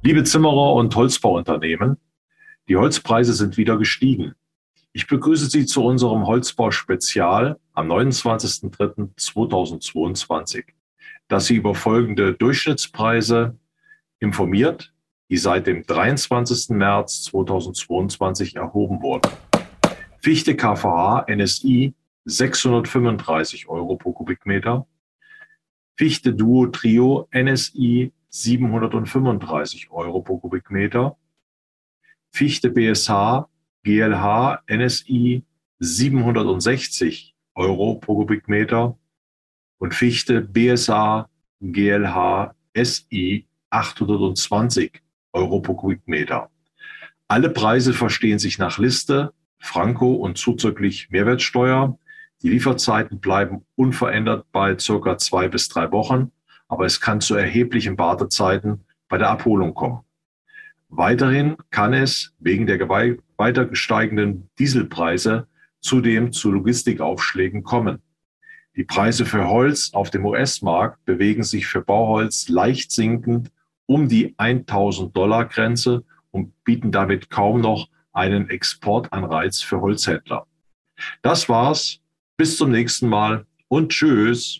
Liebe Zimmerer und Holzbauunternehmen, die Holzpreise sind wieder gestiegen. Ich begrüße Sie zu unserem Holzbau-Spezial am 29.03.2022, das Sie über folgende Durchschnittspreise informiert, die seit dem 23. März 2022 erhoben wurden. Fichte KVH NSI 635 Euro pro Kubikmeter. Fichte Duo Trio NSI 735 Euro pro Kubikmeter. Fichte BSH GLH NSI 760 Euro pro Kubikmeter und Fichte BSA GLH SI 820 Euro pro Kubikmeter. Alle Preise verstehen sich nach Liste, Franco und zuzüglich Mehrwertsteuer. Die Lieferzeiten bleiben unverändert bei circa zwei bis drei Wochen, aber es kann zu erheblichen Wartezeiten bei der Abholung kommen. Weiterhin kann es wegen der weiter steigenden Dieselpreise zudem zu Logistikaufschlägen kommen. Die Preise für Holz auf dem US-Markt bewegen sich für Bauholz leicht sinkend um die 1000 Dollar Grenze und bieten damit kaum noch einen Exportanreiz für Holzhändler. Das war's. Bis zum nächsten Mal und tschüss.